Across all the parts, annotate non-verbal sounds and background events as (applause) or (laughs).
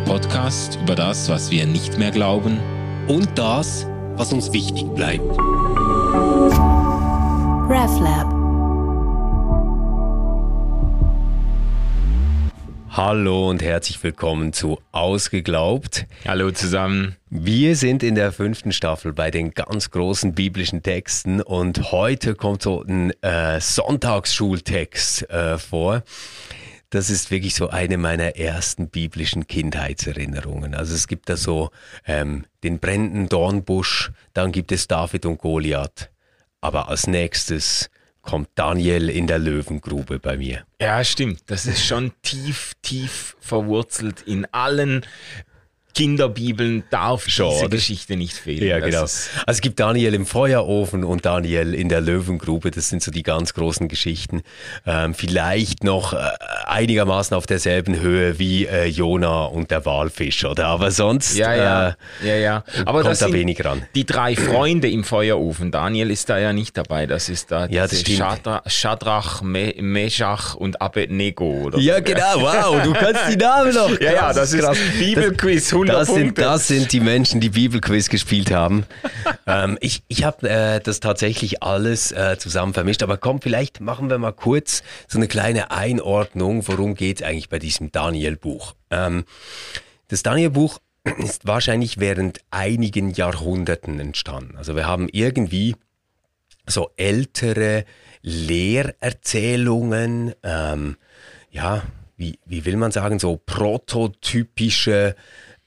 der Podcast über das, was wir nicht mehr glauben und das, was uns wichtig bleibt. RefLab. Hallo und herzlich willkommen zu Ausgeglaubt. Hallo zusammen. Wir sind in der fünften Staffel bei den ganz großen biblischen Texten und heute kommt so ein äh, Sonntagsschultext äh, vor. Das ist wirklich so eine meiner ersten biblischen Kindheitserinnerungen. Also es gibt da so ähm, den brennenden Dornbusch, dann gibt es David und Goliath. Aber als nächstes kommt Daniel in der Löwengrube bei mir. Ja, stimmt. Das ist schon tief, tief verwurzelt in allen Kinderbibeln darf Schon, diese oder? Geschichte nicht fehlen. Ja, genau. Also es gibt Daniel im Feuerofen und Daniel in der Löwengrube. Das sind so die ganz großen Geschichten. Ähm, vielleicht noch äh, einigermaßen auf derselben Höhe wie äh, Jona und der Walfisch, oder? Aber sonst ja, ja. Äh, ja, ja. Aber kommt da wenig ran. Die drei Freunde im Feuerofen. Daniel ist da ja nicht dabei. Das ist da ja, das Schadra Schadrach, Me Meshach und Abednego. Oder? Ja, genau. Wow, du kannst die Namen noch. (laughs) ja, ja, das ist Bibelquiz 100 das sind, das sind die Menschen, die Bibelquiz gespielt haben. (laughs) ähm, ich ich habe äh, das tatsächlich alles äh, zusammen vermischt. Aber komm, vielleicht machen wir mal kurz so eine kleine Einordnung, worum geht es eigentlich bei diesem Daniel-Buch. Ähm, das Daniel-Buch (clears throat) ist wahrscheinlich während einigen Jahrhunderten entstanden. Also wir haben irgendwie so ältere Lehrerzählungen, ähm, ja, wie, wie will man sagen, so prototypische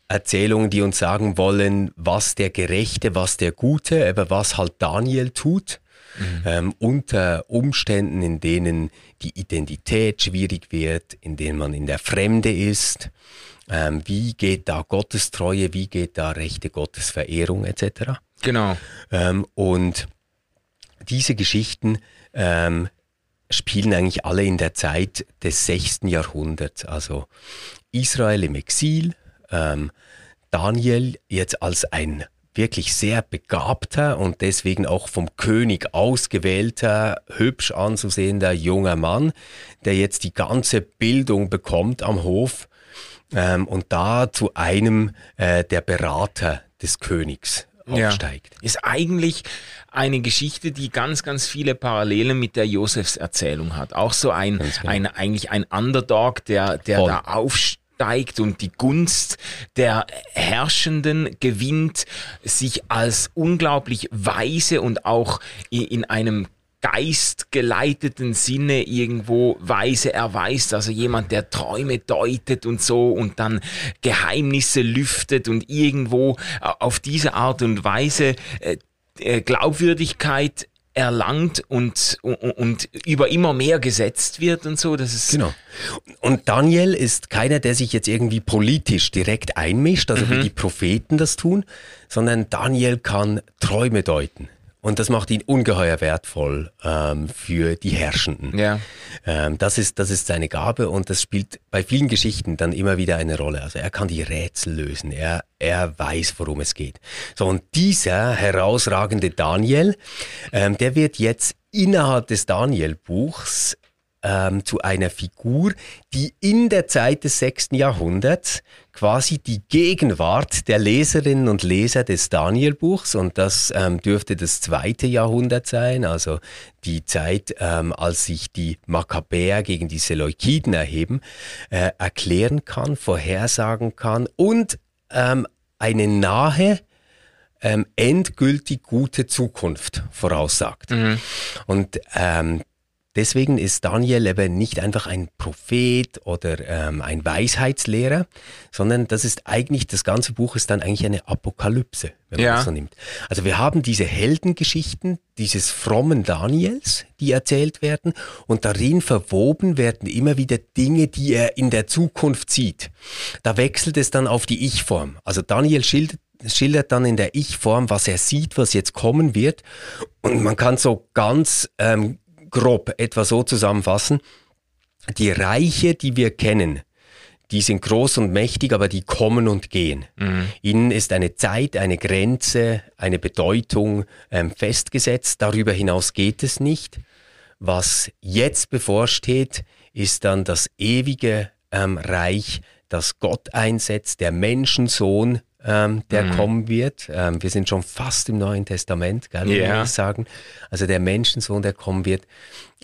Erzählungen, die uns sagen wollen, was der Gerechte, was der Gute, aber was halt Daniel tut. Mhm. Ähm, unter Umständen, in denen die Identität schwierig wird, in denen man in der Fremde ist. Ähm, wie geht da Gottestreue, wie geht da rechte Gottesverehrung etc. Genau. Ähm, und diese Geschichten ähm, spielen eigentlich alle in der Zeit des 6. Jahrhunderts. Also Israel im Exil, ähm, Daniel jetzt als ein wirklich sehr begabter und deswegen auch vom König ausgewählter, hübsch anzusehender junger Mann, der jetzt die ganze Bildung bekommt am Hof ähm, und da zu einem äh, der Berater des Königs aufsteigt. Ja. Ist eigentlich eine Geschichte, die ganz, ganz viele Parallelen mit der Josefs Erzählung hat. Auch so ein, genau. ein eigentlich ein Underdog, der, der da aufsteigt steigt und die Gunst der Herrschenden gewinnt, sich als unglaublich weise und auch in einem geistgeleiteten Sinne irgendwo weise erweist, also jemand, der Träume deutet und so und dann Geheimnisse lüftet und irgendwo äh, auf diese Art und Weise äh, äh, Glaubwürdigkeit erlangt und, und, und über immer mehr gesetzt wird und so. Das ist genau. Und Daniel ist keiner, der sich jetzt irgendwie politisch direkt einmischt, also mhm. wie die Propheten das tun, sondern Daniel kann Träume deuten. Und das macht ihn ungeheuer wertvoll ähm, für die Herrschenden. Ja. Ähm, das, ist, das ist seine Gabe und das spielt bei vielen Geschichten dann immer wieder eine Rolle. Also er kann die Rätsel lösen, er, er weiß, worum es geht. So, und dieser herausragende Daniel, ähm, der wird jetzt innerhalb des Daniel-Buchs ähm, zu einer Figur, die in der Zeit des 6. Jahrhunderts quasi die Gegenwart der Leserinnen und Leser des Danielbuchs, und das ähm, dürfte das zweite Jahrhundert sein, also die Zeit, ähm, als sich die Makkabäer gegen die Seleukiden erheben, äh, erklären kann, vorhersagen kann und ähm, eine nahe, ähm, endgültig gute Zukunft voraussagt. Mhm. Und ähm, Deswegen ist Daniel eben nicht einfach ein Prophet oder ähm, ein Weisheitslehrer, sondern das ist eigentlich, das ganze Buch ist dann eigentlich eine Apokalypse, wenn man ja. das so nimmt. Also wir haben diese Heldengeschichten dieses frommen Daniels, die erzählt werden und darin verwoben werden immer wieder Dinge, die er in der Zukunft sieht. Da wechselt es dann auf die Ich-Form. Also Daniel schildert schildert dann in der Ich-Form, was er sieht, was jetzt kommen wird. Und man kann so ganz ähm, grob etwa so zusammenfassen. Die Reiche, die wir kennen, die sind groß und mächtig, aber die kommen und gehen. Mhm. Ihnen ist eine Zeit, eine Grenze, eine Bedeutung ähm, festgesetzt. Darüber hinaus geht es nicht. Was jetzt bevorsteht, ist dann das ewige ähm, Reich, das Gott einsetzt, der Menschensohn, ähm, der mhm. kommen wird. Ähm, wir sind schon fast im Neuen Testament, gell, yeah. ich sagen. Also der Menschensohn, der kommen wird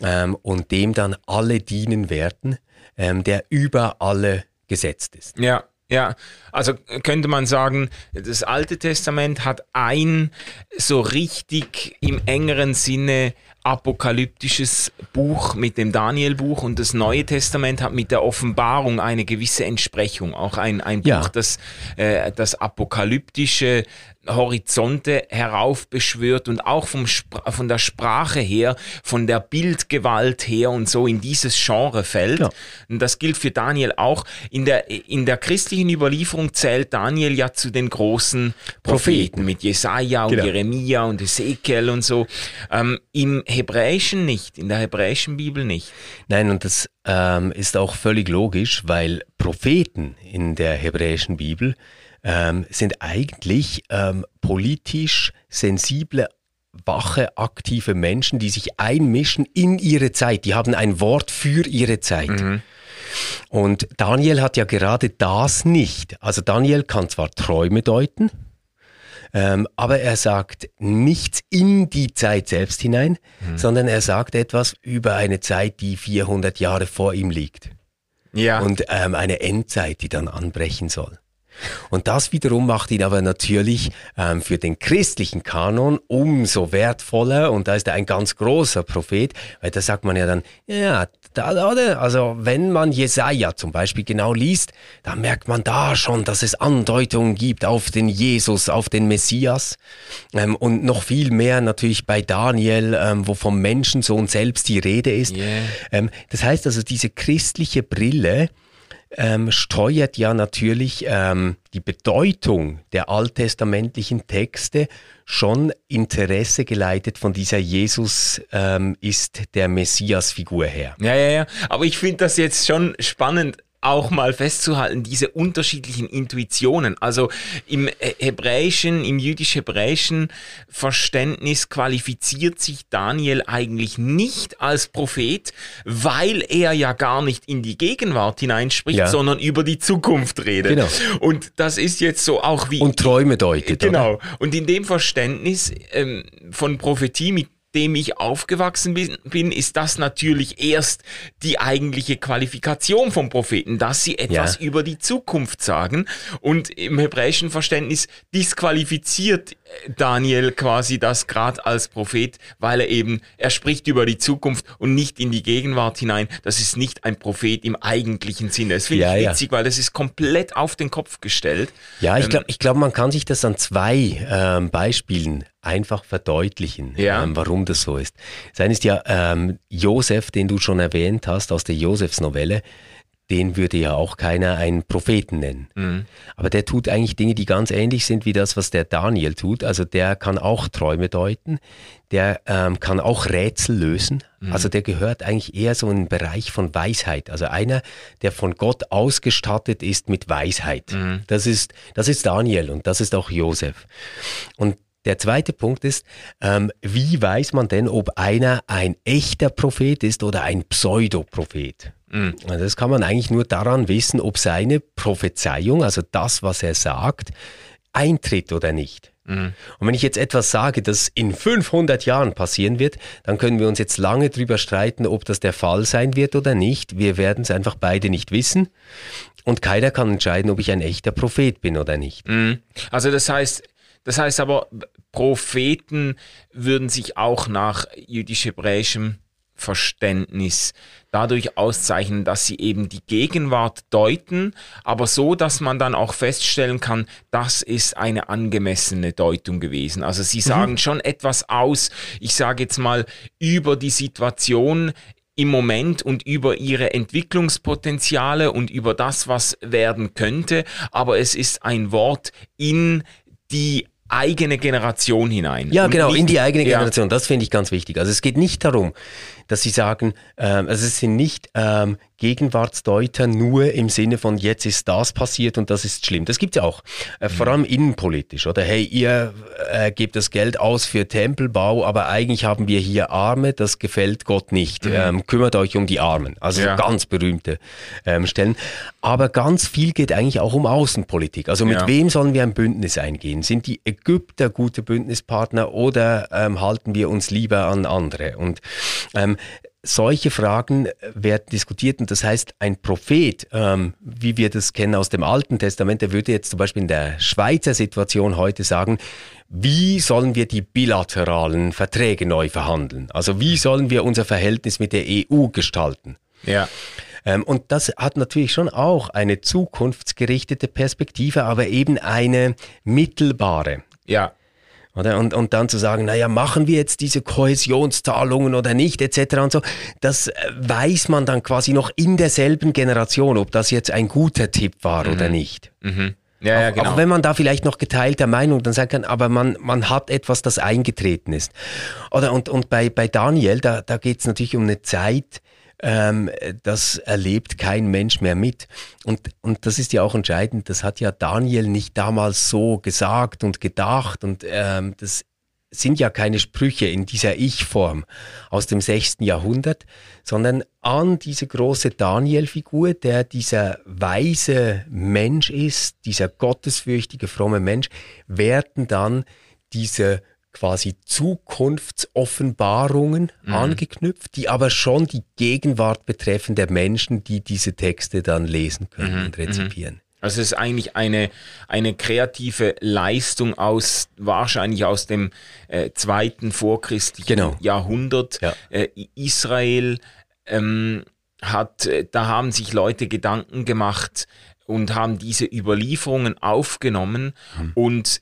ähm, und dem dann alle dienen werden, ähm, der über alle gesetzt ist. Ja. Ja, also könnte man sagen, das Alte Testament hat ein so richtig im engeren Sinne apokalyptisches Buch mit dem Daniel-Buch und das Neue Testament hat mit der Offenbarung eine gewisse Entsprechung. Auch ein, ein Buch, ja. das äh, das apokalyptische Horizonte heraufbeschwört und auch vom von der Sprache her, von der Bildgewalt her und so in dieses Genre fällt. Ja. Und das gilt für Daniel auch. In der, in der christlichen Überlieferung zählt Daniel ja zu den großen Propheten, Propheten. mit Jesaja und genau. Jeremia und Ezekiel und so. Ähm, Im Hebräischen nicht, in der hebräischen Bibel nicht. Nein, und das ähm, ist auch völlig logisch, weil Propheten in der hebräischen Bibel ähm, sind eigentlich ähm, politisch sensible wache, aktive Menschen, die sich einmischen in ihre Zeit. Die haben ein Wort für ihre Zeit. Mhm. Und Daniel hat ja gerade das nicht. Also Daniel kann zwar Träume deuten, ähm, aber er sagt nichts in die Zeit selbst hinein, mhm. sondern er sagt etwas über eine Zeit, die 400 Jahre vor ihm liegt. Ja. Und ähm, eine Endzeit, die dann anbrechen soll. Und das wiederum macht ihn aber natürlich ähm, für den christlichen Kanon umso wertvoller. Und da ist er ein ganz großer Prophet, weil da sagt man ja dann, ja, da, oder? Also wenn man Jesaja zum Beispiel genau liest, dann merkt man da schon, dass es Andeutungen gibt auf den Jesus, auf den Messias. Ähm, und noch viel mehr natürlich bei Daniel, ähm, wo vom Menschensohn selbst die Rede ist. Yeah. Ähm, das heißt also, diese christliche Brille, ähm, steuert ja natürlich ähm, die Bedeutung der alttestamentlichen Texte schon Interesse geleitet von dieser Jesus ähm, ist der Messias-Figur her. Ja, ja, ja. Aber ich finde das jetzt schon spannend auch mal festzuhalten, diese unterschiedlichen Intuitionen. Also im hebräischen, im jüdisch-hebräischen Verständnis qualifiziert sich Daniel eigentlich nicht als Prophet, weil er ja gar nicht in die Gegenwart hineinspricht, ja. sondern über die Zukunft redet. Genau. Und das ist jetzt so auch wie... Und Träume deutet. Genau. Oder? Und in dem Verständnis ähm, von Prophetie mit dem ich aufgewachsen bin, ist das natürlich erst die eigentliche Qualifikation vom Propheten, dass sie etwas ja. über die Zukunft sagen. Und im hebräischen Verständnis disqualifiziert Daniel quasi das gerade als Prophet, weil er eben, er spricht über die Zukunft und nicht in die Gegenwart hinein. Das ist nicht ein Prophet im eigentlichen Sinne. Das finde ja, ich witzig, ja. weil das ist komplett auf den Kopf gestellt. Ja, ich glaube, ich glaub, man kann sich das an zwei ähm, Beispielen einfach verdeutlichen, ja. ähm, warum das so ist. Das eine ist ja ähm, Josef, den du schon erwähnt hast aus der Josefs Novelle, den würde ja auch keiner einen Propheten nennen. Mhm. Aber der tut eigentlich Dinge, die ganz ähnlich sind wie das, was der Daniel tut. Also der kann auch Träume deuten, der ähm, kann auch Rätsel lösen. Mhm. Also der gehört eigentlich eher so in den Bereich von Weisheit. Also einer, der von Gott ausgestattet ist mit Weisheit. Mhm. Das, ist, das ist Daniel und das ist auch Josef. Und der zweite Punkt ist, ähm, wie weiß man denn, ob einer ein echter Prophet ist oder ein Pseudoprophet? Mhm. Das kann man eigentlich nur daran wissen, ob seine Prophezeiung, also das, was er sagt, eintritt oder nicht. Mhm. Und wenn ich jetzt etwas sage, das in 500 Jahren passieren wird, dann können wir uns jetzt lange darüber streiten, ob das der Fall sein wird oder nicht. Wir werden es einfach beide nicht wissen. Und keiner kann entscheiden, ob ich ein echter Prophet bin oder nicht. Mhm. Also das heißt, das heißt aber, Propheten würden sich auch nach jüdisch-hebräischem Verständnis dadurch auszeichnen, dass sie eben die Gegenwart deuten, aber so, dass man dann auch feststellen kann, das ist eine angemessene Deutung gewesen. Also sie sagen mhm. schon etwas aus, ich sage jetzt mal, über die Situation im Moment und über ihre Entwicklungspotenziale und über das, was werden könnte, aber es ist ein Wort in die eigene Generation hinein. Ja, genau, nicht, in die eigene Generation. Ja. Das finde ich ganz wichtig. Also es geht nicht darum, dass sie sagen, ähm, also es sind nicht ähm, Gegenwartsdeuter nur im Sinne von jetzt ist das passiert und das ist schlimm. Das gibt's ja auch. Äh, vor allem innenpolitisch. Oder hey, ihr äh, gebt das Geld aus für Tempelbau, aber eigentlich haben wir hier Arme, das gefällt Gott nicht. Mhm. Ähm, kümmert euch um die Armen. Also ja. ganz berühmte ähm, Stellen. Aber ganz viel geht eigentlich auch um Außenpolitik. Also mit ja. wem sollen wir ein Bündnis eingehen? Sind die Ägypter gute Bündnispartner oder ähm, halten wir uns lieber an andere? Und ähm, solche Fragen werden diskutiert und das heißt, ein Prophet, ähm, wie wir das kennen aus dem Alten Testament, der würde jetzt zum Beispiel in der Schweizer Situation heute sagen, wie sollen wir die bilateralen Verträge neu verhandeln? Also wie sollen wir unser Verhältnis mit der EU gestalten? Ja. Ähm, und das hat natürlich schon auch eine zukunftsgerichtete Perspektive, aber eben eine mittelbare. Ja. Oder? Und, und dann zu sagen, naja, machen wir jetzt diese Kohäsionszahlungen oder nicht, etc. und so, das äh, weiß man dann quasi noch in derselben Generation, ob das jetzt ein guter Tipp war mhm. oder nicht. Mhm. Ja, ja, genau. Auch wenn man da vielleicht noch geteilter Meinung dann sagen kann, aber man, man hat etwas, das eingetreten ist. Oder und, und bei, bei Daniel, da, da geht es natürlich um eine Zeit, ähm, das erlebt kein Mensch mehr mit. Und, und das ist ja auch entscheidend, das hat ja Daniel nicht damals so gesagt und gedacht und ähm, das sind ja keine Sprüche in dieser Ich-Form aus dem 6. Jahrhundert, sondern an diese große Daniel-Figur, der dieser weise Mensch ist, dieser gottesfürchtige, fromme Mensch, werden dann diese quasi Zukunftsoffenbarungen mhm. angeknüpft, die aber schon die Gegenwart betreffen der Menschen, die diese Texte dann lesen können mhm. und mhm. rezipieren. Also es ist eigentlich eine, eine kreative Leistung aus, wahrscheinlich aus dem äh, zweiten vorchristlichen genau. Jahrhundert. Ja. Äh, Israel ähm, hat, äh, da haben sich Leute Gedanken gemacht und haben diese Überlieferungen aufgenommen mhm. und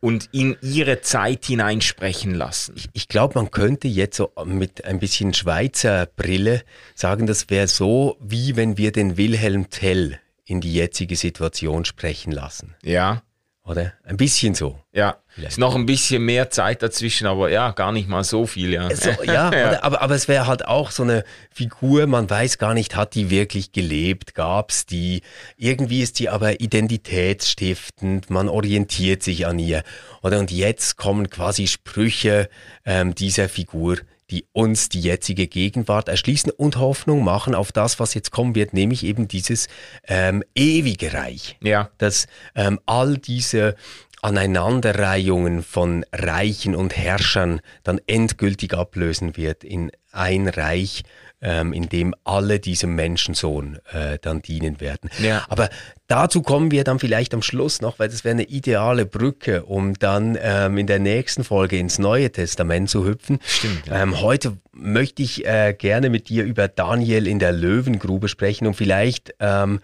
und in ihre Zeit hineinsprechen lassen. Ich, ich glaube, man könnte jetzt so mit ein bisschen Schweizer Brille sagen, das wäre so, wie wenn wir den Wilhelm Tell in die jetzige Situation sprechen lassen. Ja. Oder? Ein bisschen so. Ja. Vielleicht. Ist noch ein bisschen mehr Zeit dazwischen, aber ja, gar nicht mal so viel, ja. So, ja, (laughs) ja. aber, aber es wäre halt auch so eine Figur, man weiß gar nicht, hat die wirklich gelebt, gab's die, irgendwie ist die aber identitätsstiftend, man orientiert sich an ihr. Oder und jetzt kommen quasi Sprüche ähm, dieser Figur die uns die jetzige Gegenwart erschließen und Hoffnung machen auf das, was jetzt kommen wird, nämlich eben dieses ähm, ewige Reich. Ja. Dass ähm, all diese Aneinanderreihungen von Reichen und Herrschern dann endgültig ablösen wird in ein Reich, ähm, in dem alle diesem Menschensohn äh, dann dienen werden. Ja. Aber dazu kommen wir dann vielleicht am Schluss noch, weil das wäre eine ideale Brücke, um dann ähm, in der nächsten Folge ins Neue Testament zu hüpfen. Stimmt. Ja. Ähm, heute möchte ich äh, gerne mit dir über Daniel in der Löwengrube sprechen und vielleicht ähm,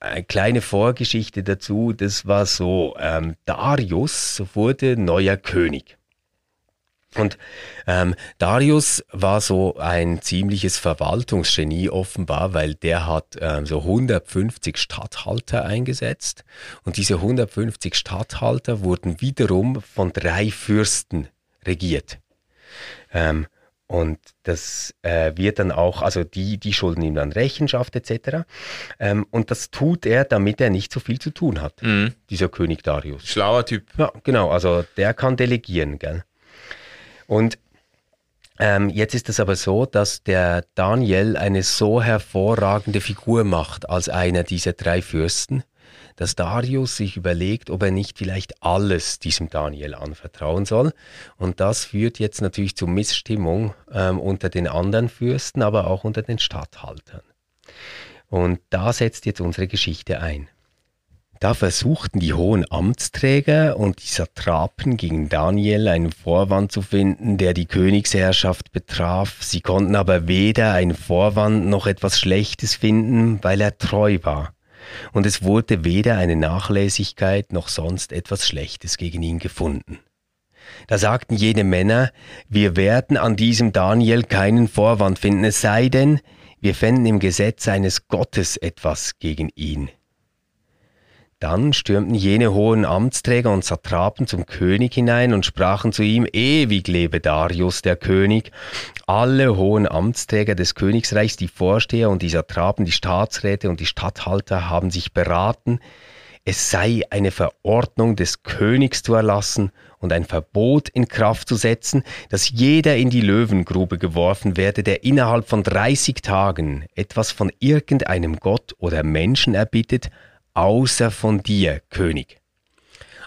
eine kleine Vorgeschichte dazu, das war so, ähm, Darius wurde neuer König. Und ähm, Darius war so ein ziemliches Verwaltungsgenie offenbar, weil der hat ähm, so 150 Statthalter eingesetzt und diese 150 Statthalter wurden wiederum von drei Fürsten regiert. Ähm, und das äh, wird dann auch, also die, die schulden ihm dann Rechenschaft etc. Ähm, und das tut er, damit er nicht so viel zu tun hat, mhm. dieser König Darius. Schlauer Typ. Ja, genau, also der kann delegieren, gell? Und ähm, jetzt ist es aber so, dass der Daniel eine so hervorragende Figur macht als einer dieser drei Fürsten, dass Darius sich überlegt, ob er nicht vielleicht alles diesem Daniel anvertrauen soll. Und das führt jetzt natürlich zu Missstimmung ähm, unter den anderen Fürsten, aber auch unter den Statthaltern. Und da setzt jetzt unsere Geschichte ein. Da versuchten die hohen Amtsträger und die Satrapen gegen Daniel einen Vorwand zu finden, der die Königsherrschaft betraf. Sie konnten aber weder einen Vorwand noch etwas Schlechtes finden, weil er treu war und es wurde weder eine Nachlässigkeit noch sonst etwas Schlechtes gegen ihn gefunden. Da sagten jene Männer, wir werden an diesem Daniel keinen Vorwand finden, es sei denn, wir fänden im Gesetz eines Gottes etwas gegen ihn. Dann stürmten jene hohen Amtsträger und Satrapen zum König hinein und sprachen zu ihm, ewig lebe Darius der König. Alle hohen Amtsträger des Königsreichs, die Vorsteher und die Satrapen, die Staatsräte und die Statthalter haben sich beraten, es sei eine Verordnung des Königs zu erlassen und ein Verbot in Kraft zu setzen, dass jeder in die Löwengrube geworfen werde, der innerhalb von 30 Tagen etwas von irgendeinem Gott oder Menschen erbittet, außer von dir, König.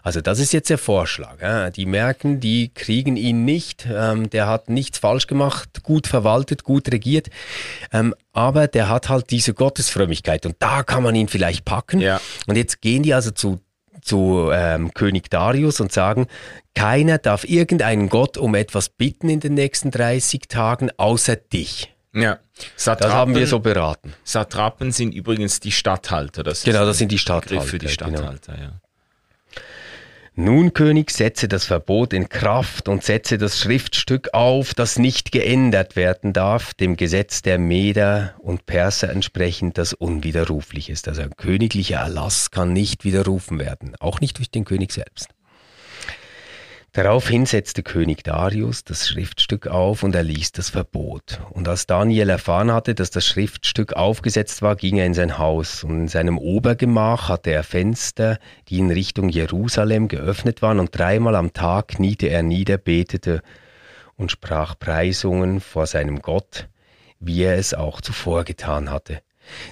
Also das ist jetzt der Vorschlag. Ja. Die merken, die kriegen ihn nicht. Ähm, der hat nichts falsch gemacht, gut verwaltet, gut regiert. Ähm, aber der hat halt diese Gottesfrömmigkeit und da kann man ihn vielleicht packen. Ja. Und jetzt gehen die also zu zu ähm, König Darius und sagen, keiner darf irgendeinen Gott um etwas bitten in den nächsten 30 Tagen, außer dich. Ja. Satrapen, das haben wir so beraten. Satrapen sind übrigens die Statthalter. Das genau, das sind die Statthalter. Für die genau. Statthalter, genau. ja. Nun, König, setze das Verbot in Kraft und setze das Schriftstück auf, das nicht geändert werden darf, dem Gesetz der Meder und Perser entsprechend, das unwiderruflich ist. Also ein königlicher Erlass kann nicht widerrufen werden, auch nicht durch den König selbst. Daraufhin setzte König Darius das Schriftstück auf und erließ das Verbot. Und als Daniel erfahren hatte, dass das Schriftstück aufgesetzt war, ging er in sein Haus. Und in seinem Obergemach hatte er Fenster, die in Richtung Jerusalem geöffnet waren, und dreimal am Tag kniete er nieder, betete und sprach Preisungen vor seinem Gott, wie er es auch zuvor getan hatte.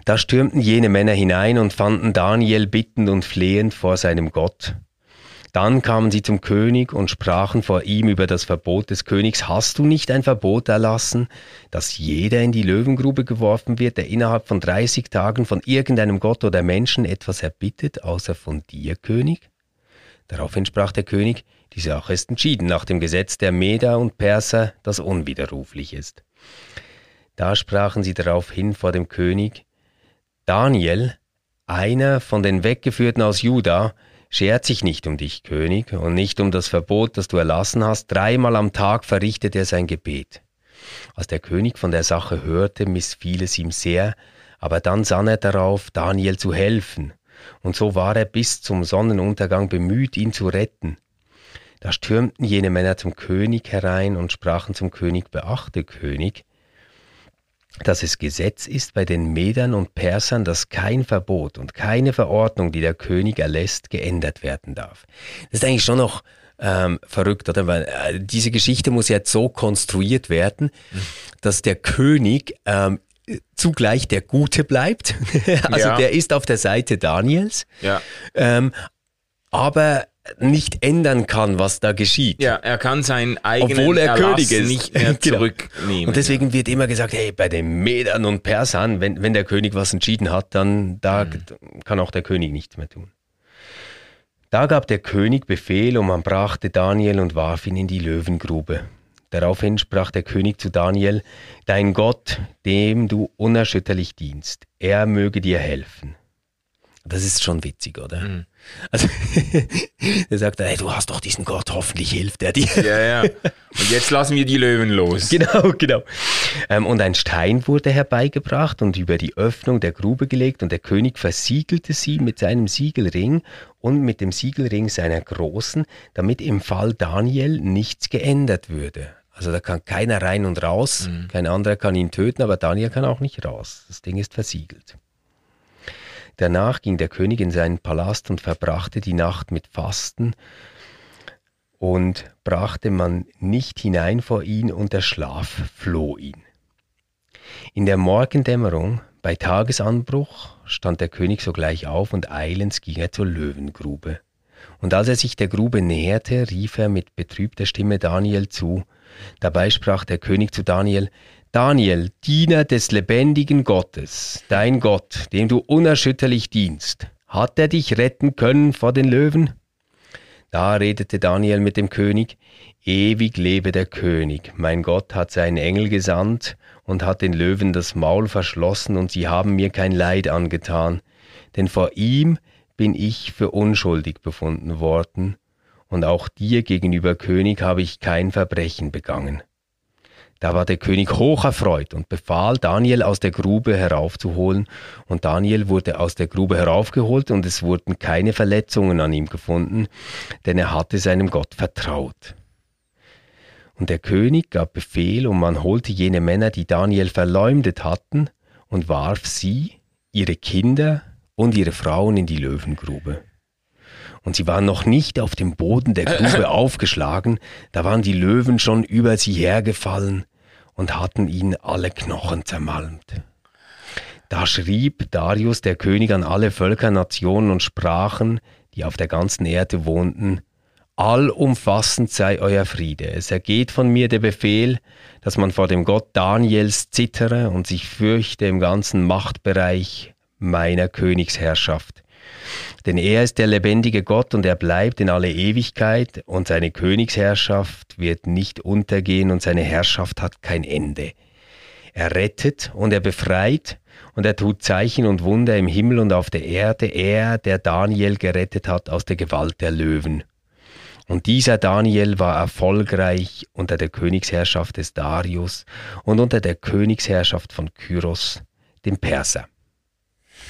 Da stürmten jene Männer hinein und fanden Daniel bittend und flehend vor seinem Gott. Dann kamen sie zum König und sprachen vor ihm über das Verbot des Königs. Hast du nicht ein Verbot erlassen, dass jeder in die Löwengrube geworfen wird, der innerhalb von 30 Tagen von irgendeinem Gott oder Menschen etwas erbittet, außer von dir, König? Daraufhin sprach der König, die Sache ist entschieden nach dem Gesetz der Meder und Perser, das unwiderruflich ist. Da sprachen sie daraufhin vor dem König, Daniel, einer von den Weggeführten aus Juda, schert sich nicht um dich, König, und nicht um das Verbot, das du erlassen hast. Dreimal am Tag verrichtet er sein Gebet. Als der König von der Sache hörte, missfiel es ihm sehr, aber dann sann er darauf, Daniel zu helfen, und so war er bis zum Sonnenuntergang bemüht, ihn zu retten. Da stürmten jene Männer zum König herein und sprachen zum König, beachte, König, dass es Gesetz ist bei den Medern und Persern, dass kein Verbot und keine Verordnung, die der König erlässt, geändert werden darf. Das ist eigentlich schon noch ähm, verrückt, oder? Weil äh, diese Geschichte muss jetzt so konstruiert werden, dass der König ähm, zugleich der Gute bleibt. (laughs) also ja. der ist auf der Seite Daniels. Ja. Ähm, aber nicht ändern kann, was da geschieht. Ja, er kann seinen eigenen Obwohl er Erlass König ist. nicht mehr (laughs) genau. zurücknehmen. Und deswegen ja. wird immer gesagt, hey, bei den Medern und Persern, wenn, wenn der König was entschieden hat, dann da mhm. kann auch der König nichts mehr tun. Da gab der König Befehl und man brachte Daniel und warf ihn in die Löwengrube. Daraufhin sprach der König zu Daniel, Dein Gott, dem du unerschütterlich dienst, er möge dir helfen. Das ist schon witzig, oder? Mhm. Also, (laughs) er sagt, hey, du hast doch diesen Gott, hoffentlich hilft er dir. Ja, ja. Und jetzt lassen wir die Löwen los. (laughs) Genau, genau. Ähm, und ein Stein wurde herbeigebracht und über die Öffnung der Grube gelegt und der König versiegelte sie mit seinem Siegelring und mit dem Siegelring seiner Großen, damit im Fall Daniel nichts geändert würde. Also da kann keiner rein und raus, mhm. kein anderer kann ihn töten, aber Daniel kann auch nicht raus. Das Ding ist versiegelt. Danach ging der König in seinen Palast und verbrachte die Nacht mit Fasten, und brachte man nicht hinein vor ihn, und der Schlaf floh ihn. In der Morgendämmerung, bei Tagesanbruch, stand der König sogleich auf, und eilends ging er zur Löwengrube. Und als er sich der Grube näherte, rief er mit betrübter Stimme Daniel zu. Dabei sprach der König zu Daniel, Daniel, Diener des lebendigen Gottes, dein Gott, dem du unerschütterlich dienst, hat er dich retten können vor den Löwen? Da redete Daniel mit dem König, Ewig lebe der König, mein Gott hat seinen Engel gesandt und hat den Löwen das Maul verschlossen, und sie haben mir kein Leid angetan, denn vor ihm bin ich für unschuldig befunden worden, und auch dir gegenüber König habe ich kein Verbrechen begangen. Da war der König hoch erfreut und befahl, Daniel aus der Grube heraufzuholen. Und Daniel wurde aus der Grube heraufgeholt und es wurden keine Verletzungen an ihm gefunden, denn er hatte seinem Gott vertraut. Und der König gab Befehl und man holte jene Männer, die Daniel verleumdet hatten, und warf sie, ihre Kinder und ihre Frauen in die Löwengrube. Und sie waren noch nicht auf dem Boden der (coughs) Grube aufgeschlagen, da waren die Löwen schon über sie hergefallen und hatten ihnen alle Knochen zermalmt. Da schrieb Darius der König an alle Völker, Nationen und Sprachen, die auf der ganzen Erde wohnten, Allumfassend sei euer Friede. Es ergeht von mir der Befehl, dass man vor dem Gott Daniels zittere und sich fürchte im ganzen Machtbereich meiner Königsherrschaft. Denn er ist der lebendige Gott und er bleibt in alle Ewigkeit und seine Königsherrschaft wird nicht untergehen und seine Herrschaft hat kein Ende. Er rettet und er befreit und er tut Zeichen und Wunder im Himmel und auf der Erde, er, der Daniel gerettet hat aus der Gewalt der Löwen. Und dieser Daniel war erfolgreich unter der Königsherrschaft des Darius und unter der Königsherrschaft von Kyros, dem Perser.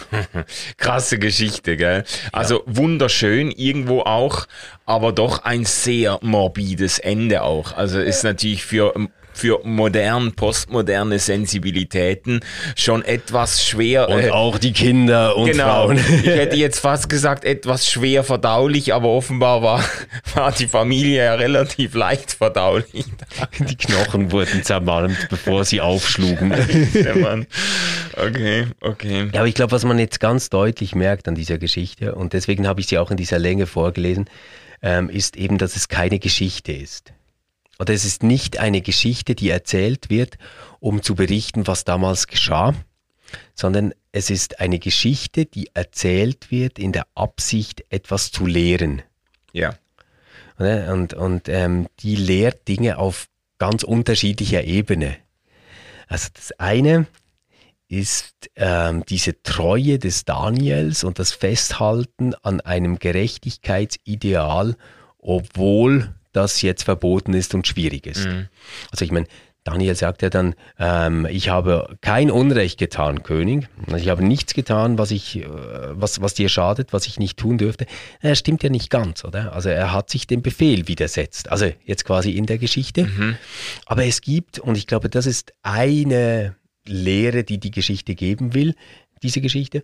(laughs) Krasse Geschichte, gell? Also ja. wunderschön irgendwo auch, aber doch ein sehr morbides Ende auch. Also ist natürlich für für modern, postmoderne Sensibilitäten schon etwas schwer. Und äh, auch die Kinder und genau, Frauen. ich hätte (laughs) jetzt fast gesagt, etwas schwer verdaulich, aber offenbar war, war die Familie ja relativ leicht verdaulich. Die Knochen wurden zermalmt, bevor sie aufschlugen. (laughs) okay, okay. Ja, aber ich glaube, was man jetzt ganz deutlich merkt an dieser Geschichte, und deswegen habe ich sie auch in dieser Länge vorgelesen, ähm, ist eben, dass es keine Geschichte ist. Oder es ist nicht eine Geschichte, die erzählt wird, um zu berichten, was damals geschah, sondern es ist eine Geschichte, die erzählt wird in der Absicht, etwas zu lehren. Ja. Und, und ähm, die lehrt Dinge auf ganz unterschiedlicher Ebene. Also das eine ist ähm, diese Treue des Daniels und das Festhalten an einem Gerechtigkeitsideal, obwohl das jetzt verboten ist und schwierig ist. Mhm. Also ich meine, Daniel sagt ja dann, ähm, ich habe kein Unrecht getan, König. Ich habe nichts getan, was ich, äh, was, was dir schadet, was ich nicht tun dürfte. Er stimmt ja nicht ganz, oder? Also er hat sich dem Befehl widersetzt. Also jetzt quasi in der Geschichte. Mhm. Aber es gibt, und ich glaube, das ist eine Lehre, die die Geschichte geben will, diese Geschichte.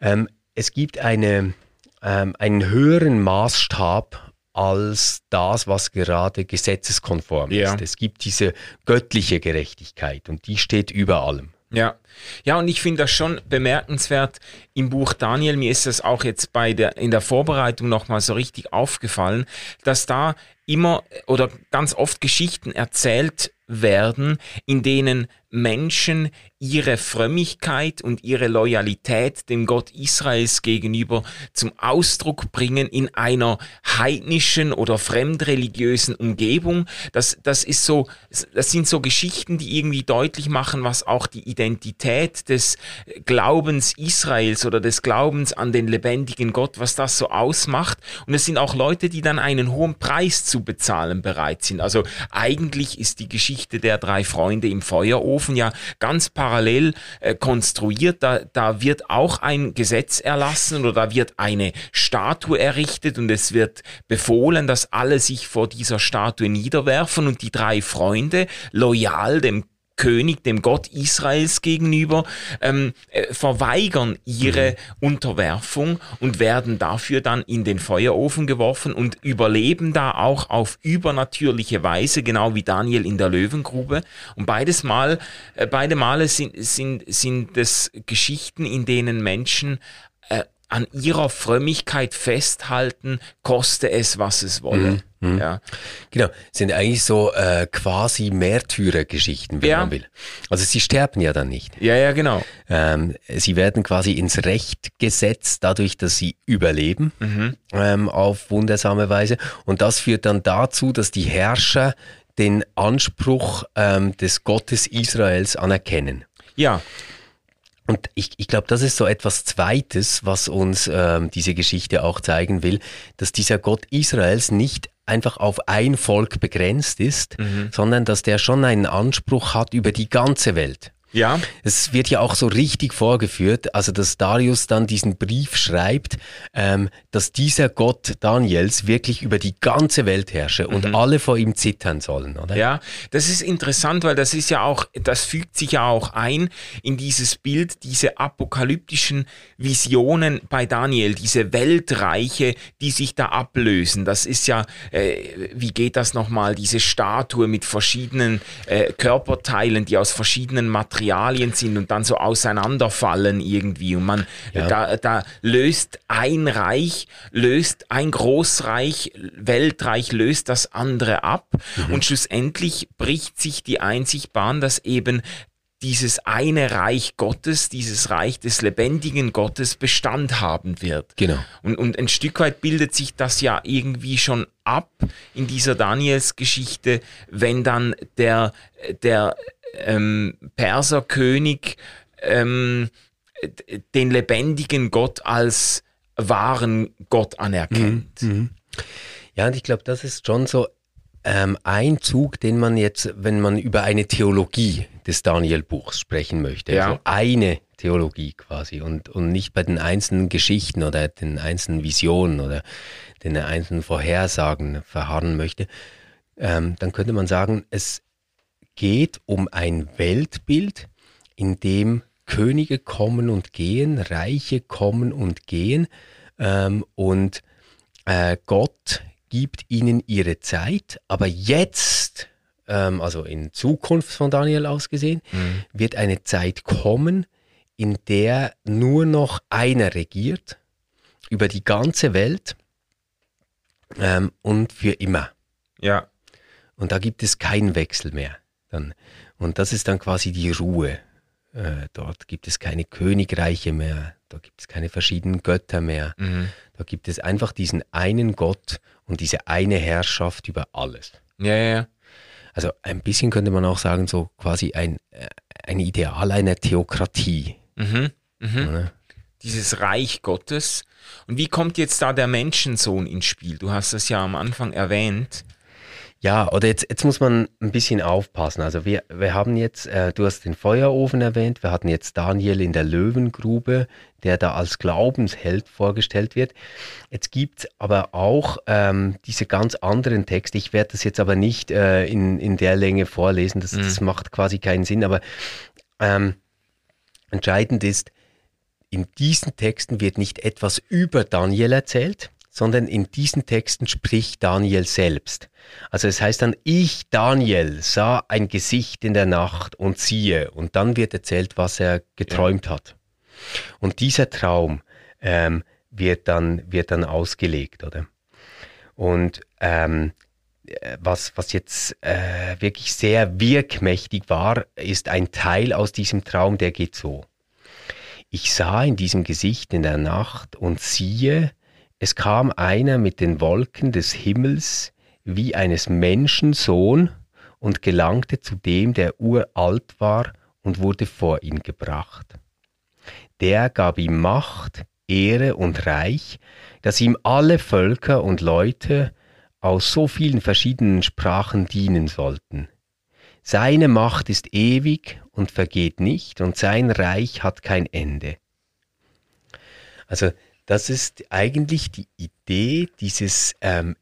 Ähm, es gibt eine, ähm, einen höheren Maßstab als das, was gerade gesetzeskonform ja. ist. Es gibt diese göttliche Gerechtigkeit und die steht über allem. Ja, ja, und ich finde das schon bemerkenswert im Buch Daniel. Mir ist das auch jetzt bei der in der Vorbereitung nochmal so richtig aufgefallen, dass da immer oder ganz oft Geschichten erzählt werden, in denen Menschen ihre Frömmigkeit und ihre Loyalität dem Gott Israels gegenüber zum Ausdruck bringen in einer heidnischen oder fremdreligiösen Umgebung. Das, das ist so, das sind so Geschichten, die irgendwie deutlich machen, was auch die Identität des Glaubens Israels oder des Glaubens an den lebendigen Gott, was das so ausmacht. Und es sind auch Leute, die dann einen hohen Preis zu bezahlen bereit sind. Also eigentlich ist die Geschichte der drei Freunde im Feuerofen ja ganz parallel äh, konstruiert. Da, da wird auch ein Gesetz erlassen oder da wird eine Statue errichtet und es wird befohlen, dass alle sich vor dieser Statue niederwerfen und die drei Freunde loyal dem König, dem Gott Israels gegenüber, ähm, äh, verweigern ihre mhm. Unterwerfung und werden dafür dann in den Feuerofen geworfen und überleben da auch auf übernatürliche Weise, genau wie Daniel in der Löwengrube. Und beides Mal, äh, beide Male sind, sind, sind es Geschichten, in denen Menschen äh, an ihrer Frömmigkeit festhalten, koste es, was es wolle. Mhm. Mhm. Ja. Genau, sind eigentlich so äh, quasi Märtyrergeschichten, wenn ja. man will. Also sie sterben ja dann nicht. Ja, ja, genau. Ähm, sie werden quasi ins Recht gesetzt, dadurch, dass sie überleben mhm. ähm, auf wundersame Weise. Und das führt dann dazu, dass die Herrscher den Anspruch ähm, des Gottes Israels anerkennen. Ja. Und ich, ich glaube, das ist so etwas Zweites, was uns ähm, diese Geschichte auch zeigen will, dass dieser Gott Israels nicht einfach auf ein Volk begrenzt ist, mhm. sondern dass der schon einen Anspruch hat über die ganze Welt. Ja. Es wird ja auch so richtig vorgeführt, also dass Darius dann diesen Brief schreibt, ähm, dass dieser Gott Daniels wirklich über die ganze Welt herrsche und mhm. alle vor ihm zittern sollen, oder? Ja, das ist interessant, weil das ist ja auch, das fügt sich ja auch ein in dieses Bild, diese apokalyptischen Visionen bei Daniel, diese Weltreiche, die sich da ablösen. Das ist ja, äh, wie geht das nochmal, diese Statue mit verschiedenen äh, Körperteilen, die aus verschiedenen Materialien Materialien sind und dann so auseinanderfallen irgendwie. Und man, ja. da, da löst ein Reich, löst ein Großreich, Weltreich löst das andere ab. Mhm. Und schlussendlich bricht sich die Einzig Bahn, dass eben dieses eine Reich Gottes, dieses Reich des lebendigen Gottes Bestand haben wird. Genau. Und, und ein Stück weit bildet sich das ja irgendwie schon ab in dieser Daniels-Geschichte, wenn dann der, der ähm, Perserkönig ähm, den lebendigen Gott als wahren Gott anerkennt. Mhm. mhm. Ja, und ich glaube, das ist schon so ähm, ein Zug, den man jetzt, wenn man über eine Theologie des Daniel-Buchs sprechen möchte, ja. also eine Theologie quasi und, und nicht bei den einzelnen Geschichten oder den einzelnen Visionen oder den einzelnen Vorhersagen verharren möchte, ähm, dann könnte man sagen, es geht um ein Weltbild, in dem Könige kommen und gehen, Reiche kommen und gehen ähm, und äh, Gott gibt ihnen ihre Zeit, aber jetzt, ähm, also in Zukunft von Daniel aus gesehen, mhm. wird eine Zeit kommen, in der nur noch einer regiert über die ganze Welt ähm, und für immer. Ja. Und da gibt es keinen Wechsel mehr. Dann. Und das ist dann quasi die Ruhe. Äh, dort gibt es keine Königreiche mehr, da gibt es keine verschiedenen Götter mehr. Mhm. Da gibt es einfach diesen einen Gott und diese eine Herrschaft über alles. Ja, ja, ja. Also ein bisschen könnte man auch sagen, so quasi ein, äh, ein Ideal einer Theokratie. Mhm. Mhm. Ja. Dieses Reich Gottes. Und wie kommt jetzt da der Menschensohn ins Spiel? Du hast das ja am Anfang erwähnt. Ja, oder jetzt, jetzt muss man ein bisschen aufpassen. Also wir, wir haben jetzt, äh, du hast den Feuerofen erwähnt, wir hatten jetzt Daniel in der Löwengrube, der da als Glaubensheld vorgestellt wird. Jetzt gibt es aber auch ähm, diese ganz anderen Texte. Ich werde das jetzt aber nicht äh, in, in der Länge vorlesen, das, mhm. das macht quasi keinen Sinn, aber ähm, entscheidend ist, in diesen Texten wird nicht etwas über Daniel erzählt, sondern in diesen Texten spricht Daniel selbst. Also es heißt dann, ich, Daniel, sah ein Gesicht in der Nacht und siehe, und dann wird erzählt, was er geträumt ja. hat. Und dieser Traum ähm, wird, dann, wird dann ausgelegt, oder? Und ähm, was, was jetzt äh, wirklich sehr wirkmächtig war, ist ein Teil aus diesem Traum, der geht so. Ich sah in diesem Gesicht in der Nacht und siehe, es kam einer mit den Wolken des Himmels wie eines Menschen Sohn und gelangte zu dem, der uralt war und wurde vor ihn gebracht. Der gab ihm Macht, Ehre und Reich, dass ihm alle Völker und Leute aus so vielen verschiedenen Sprachen dienen sollten. Seine Macht ist ewig und vergeht nicht, und sein Reich hat kein Ende. Also das ist eigentlich die Idee dieses ähm,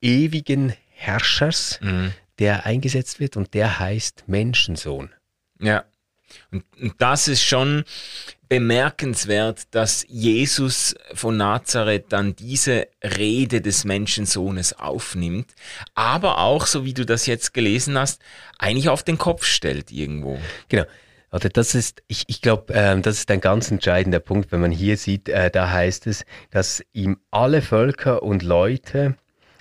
ewigen Herrschers, mhm. der eingesetzt wird und der heißt Menschensohn. Ja. Und, und das ist schon bemerkenswert, dass Jesus von Nazareth dann diese Rede des Menschensohnes aufnimmt, aber auch, so wie du das jetzt gelesen hast, eigentlich auf den Kopf stellt irgendwo. Genau. Oder das ist, ich, ich glaube, äh, das ist ein ganz entscheidender Punkt, wenn man hier sieht, äh, da heißt es, dass ihm alle Völker und Leute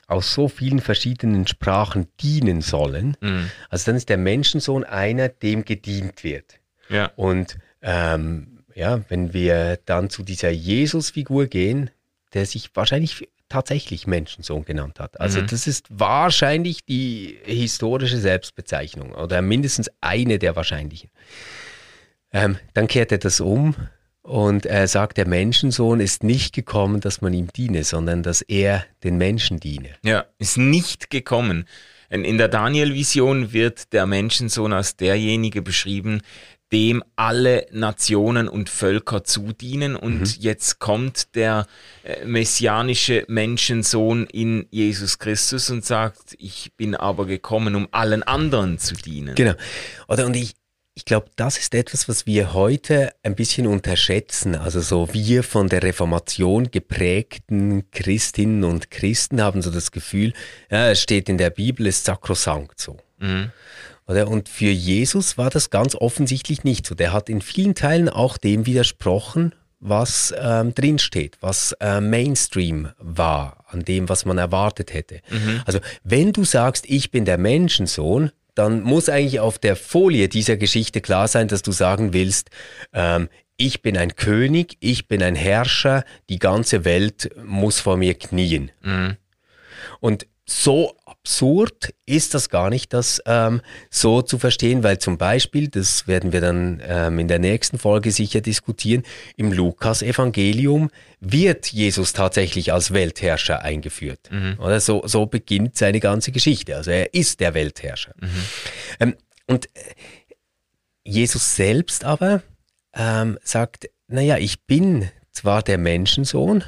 aus so vielen verschiedenen Sprachen dienen sollen. Mhm. Also dann ist der Menschensohn einer, dem gedient wird. Ja. Und ähm, ja, wenn wir dann zu dieser Jesus-Figur gehen, der sich wahrscheinlich tatsächlich Menschensohn genannt hat. Also mhm. das ist wahrscheinlich die historische Selbstbezeichnung oder mindestens eine der wahrscheinlichen. Ähm, dann kehrt er das um und er sagt, der Menschensohn ist nicht gekommen, dass man ihm diene, sondern dass er den Menschen diene. Ja, ist nicht gekommen. In der Daniel-Vision wird der Menschensohn als derjenige beschrieben, dem alle Nationen und Völker zudienen. Und mhm. jetzt kommt der äh, messianische Menschensohn in Jesus Christus und sagt, ich bin aber gekommen, um allen anderen zu dienen. Genau. Oder und ich, ich glaube, das ist etwas, was wir heute ein bisschen unterschätzen. Also so wir von der Reformation geprägten Christinnen und Christen haben so das Gefühl, ja, es steht in der Bibel, ist sakrosankt so. Mhm. Oder? Und für Jesus war das ganz offensichtlich nicht so. Der hat in vielen Teilen auch dem widersprochen, was ähm, drinsteht, was äh, Mainstream war, an dem, was man erwartet hätte. Mhm. Also wenn du sagst, ich bin der Menschensohn, dann muss eigentlich auf der Folie dieser Geschichte klar sein, dass du sagen willst, ähm, ich bin ein König, ich bin ein Herrscher, die ganze Welt muss vor mir knien. Mhm. Und so absurd ist das gar nicht, das ähm, so zu verstehen, weil zum Beispiel, das werden wir dann ähm, in der nächsten Folge sicher diskutieren, im Lukas-Evangelium wird Jesus tatsächlich als Weltherrscher eingeführt. Mhm. Oder so, so beginnt seine ganze Geschichte. Also er ist der Weltherrscher. Mhm. Ähm, und äh, Jesus selbst aber ähm, sagt, naja, ich bin zwar der Menschensohn,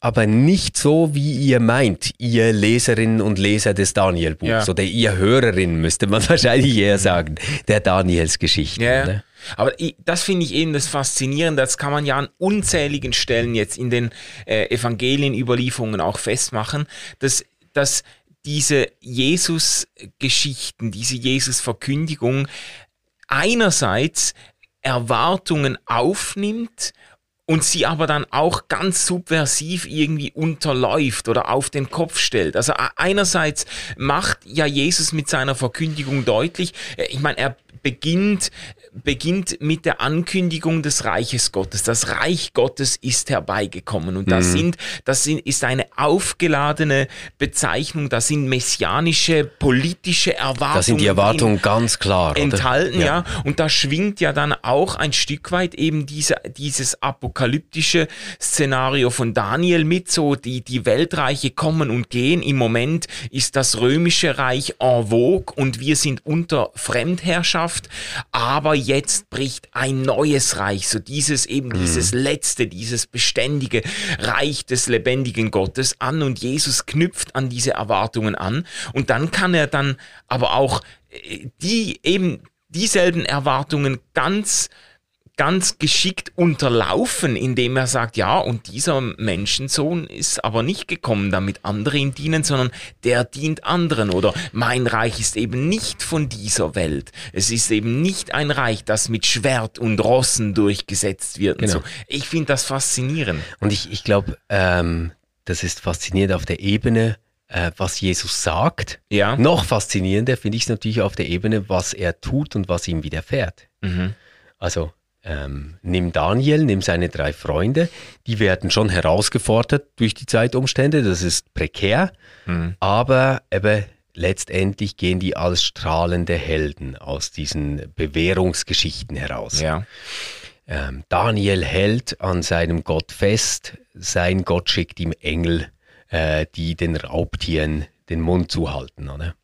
aber nicht so, wie ihr meint, ihr Leserinnen und Leser des Daniel-Buchs ja. oder ihr Hörerinnen, müsste man (laughs) wahrscheinlich eher sagen, der Daniels-Geschichte. Ja. Ne? Aber das finde ich eben das Faszinierende, das kann man ja an unzähligen Stellen jetzt in den äh, Evangelienüberlieferungen auch festmachen, dass, dass diese Jesus-Geschichten, diese Jesus-Verkündigung einerseits Erwartungen aufnimmt und sie aber dann auch ganz subversiv irgendwie unterläuft oder auf den Kopf stellt. Also einerseits macht ja Jesus mit seiner Verkündigung deutlich, äh, ich meine, er beginnt, beginnt mit der Ankündigung des Reiches Gottes. Das Reich Gottes ist herbeigekommen. Und das, mhm. sind, das sind, ist eine aufgeladene Bezeichnung. Das sind messianische, politische Erwartungen. Da sind die Erwartungen ganz klar. Enthalten, ja. ja. Und da schwingt ja dann auch ein Stück weit eben diese, dieses apokalyptische Szenario von Daniel mit. So, die, die Weltreiche kommen und gehen. Im Moment ist das römische Reich en vogue und wir sind unter Fremdherrschaft Herrschaft, aber jetzt bricht ein neues Reich, so dieses eben mhm. dieses letzte, dieses beständige Reich des lebendigen Gottes an und Jesus knüpft an diese Erwartungen an und dann kann er dann aber auch äh, die eben dieselben Erwartungen ganz ganz geschickt unterlaufen, indem er sagt, ja, und dieser Menschensohn ist aber nicht gekommen, damit andere ihm dienen, sondern der dient anderen. Oder mein Reich ist eben nicht von dieser Welt. Es ist eben nicht ein Reich, das mit Schwert und Rossen durchgesetzt wird. Genau. So. Ich finde das faszinierend. Und ich, ich glaube, ähm, das ist faszinierend auf der Ebene, äh, was Jesus sagt. Ja. Noch faszinierender finde ich es natürlich auf der Ebene, was er tut und was ihm widerfährt. Mhm. Also ähm, nimm Daniel, nimm seine drei Freunde, die werden schon herausgefordert durch die Zeitumstände, das ist prekär, mhm. aber eben letztendlich gehen die als strahlende Helden aus diesen Bewährungsgeschichten heraus. Ja. Ähm, Daniel hält an seinem Gott fest, sein Gott schickt ihm Engel, äh, die den Raubtieren den Mund zuhalten. Oder?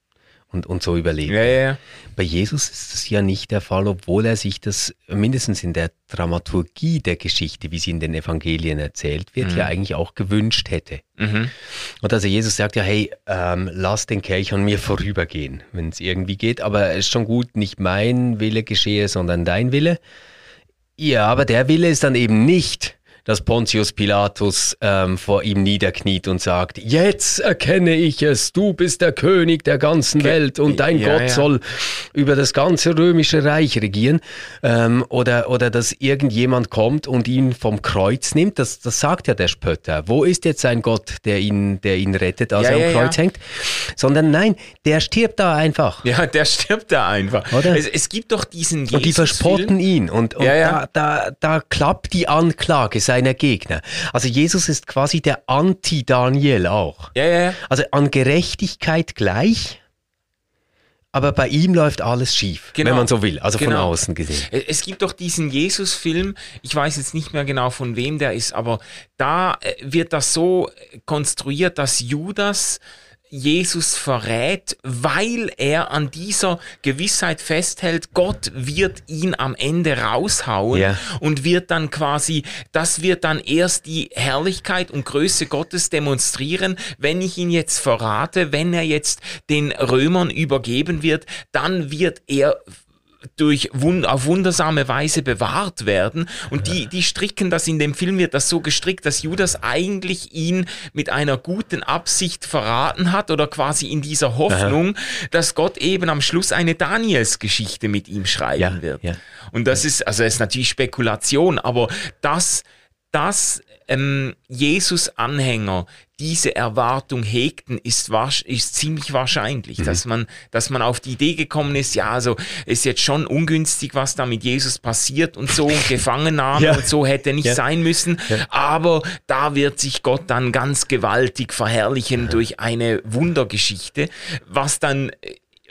Und, und so überleben. Ja, ja, ja. Bei Jesus ist das ja nicht der Fall, obwohl er sich das mindestens in der Dramaturgie der Geschichte, wie sie in den Evangelien erzählt wird, mhm. ja eigentlich auch gewünscht hätte. Mhm. Und also Jesus sagt ja, hey, ähm, lass den Kelch an mir (laughs) vorübergehen, wenn es irgendwie geht, aber es ist schon gut, nicht mein Wille geschehe, sondern dein Wille. Ja, aber der Wille ist dann eben nicht, dass Pontius Pilatus ähm, vor ihm niederkniet und sagt, jetzt erkenne ich es, du bist der König der ganzen Welt und dein ja, Gott ja. soll über das ganze römische Reich regieren. Ähm, oder, oder dass irgendjemand kommt und ihn vom Kreuz nimmt, das, das sagt ja der Spötter. Wo ist jetzt sein Gott, der ihn, der ihn rettet, als ja, er am Kreuz hängt? Sondern nein, der stirbt da einfach. Ja, der stirbt da einfach. Oder? Es, es gibt doch diesen Jesus Und die verspotten ihn und, und Da, da, da klappt die Anklage seiner Gegner. Also Jesus ist quasi der Anti-Daniel auch. Ja, ja, ja. Also an Gerechtigkeit gleich, aber bei ihm läuft alles schief, genau. wenn man so will, also genau. von außen gesehen. Es gibt doch diesen Jesus-Film, ich weiß jetzt nicht mehr genau von wem der ist, aber da äh, wird das so konstruiert, dass Judas Jesus verrät, weil er an dieser Gewissheit festhält, Gott wird ihn am Ende raushauen yeah. und wird dann quasi, das wird dann erst die Herrlichkeit und Größe Gottes demonstrieren, wenn ich ihn jetzt verrate, wenn er jetzt den Römern übergeben wird, dann wird er durch wund auf wundersame Weise bewahrt werden. Und die, die stricken das in dem Film wird das so gestrickt, dass Judas eigentlich ihn mit einer guten Absicht verraten hat oder quasi in dieser Hoffnung, Aha. dass Gott eben am Schluss eine Daniels-Geschichte mit ihm schreiben ja, wird. Ja. Und das ist, also das ist natürlich Spekulation, aber das, das ähm, Jesus-Anhänger diese Erwartung hegten, ist, ist ziemlich wahrscheinlich, mhm. dass, man, dass man auf die Idee gekommen ist, ja, also ist jetzt schon ungünstig, was da mit Jesus passiert und so, und Gefangennahme (laughs) ja. und so hätte nicht ja. sein müssen, ja. aber da wird sich Gott dann ganz gewaltig verherrlichen durch eine Wundergeschichte, was dann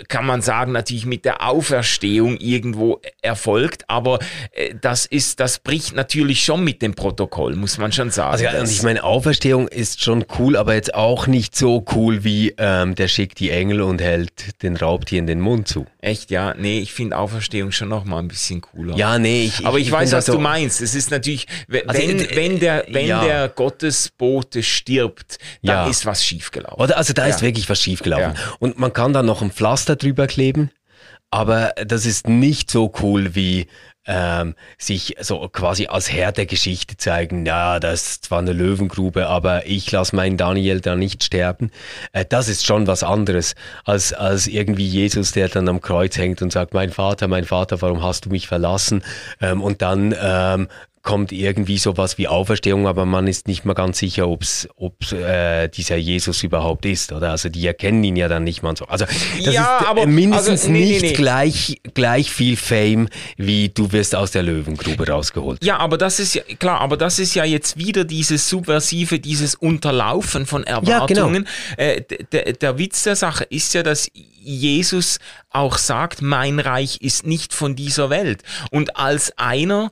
kann man sagen, natürlich mit der Auferstehung irgendwo erfolgt, aber äh, das ist, das bricht natürlich schon mit dem Protokoll, muss man schon sagen. Also, ja, ich meine, Auferstehung ist schon cool, aber jetzt auch nicht so cool wie ähm, der schickt die Engel und hält den Raubtieren den Mund zu. Echt, ja? Nee, ich finde Auferstehung schon noch mal ein bisschen cooler. Ja, nee, ich, Aber ich, ich weiß, was also, du meinst. Es ist natürlich, wenn, also, äh, wenn der, wenn ja. der Gottesbote stirbt, dann ja. ist was schiefgelaufen. Oder, also da ist wirklich was schiefgelaufen. Und man kann da noch ein Pflaster drüber kleben, aber das ist nicht so cool wie ähm, sich so quasi als Herr der Geschichte zeigen, ja, das ist zwar eine Löwengrube, aber ich lasse meinen Daniel da nicht sterben. Äh, das ist schon was anderes als, als irgendwie Jesus, der dann am Kreuz hängt und sagt, mein Vater, mein Vater, warum hast du mich verlassen? Ähm, und dann ähm, kommt irgendwie sowas wie Auferstehung, aber man ist nicht mal ganz sicher, ob's, ob äh, dieser Jesus überhaupt ist, oder? Also die erkennen ihn ja dann nicht mal so. Also das ja, ist aber, mindestens also, nee, nicht nee, nee. Gleich, gleich viel Fame, wie du wirst aus der Löwengrube rausgeholt. Ja, aber das ist ja, klar, aber das ist ja jetzt wieder dieses Subversive, dieses Unterlaufen von Erwartungen. Ja, genau. äh, der, der Witz der Sache ist ja, dass Jesus auch sagt, mein Reich ist nicht von dieser Welt. Und als einer,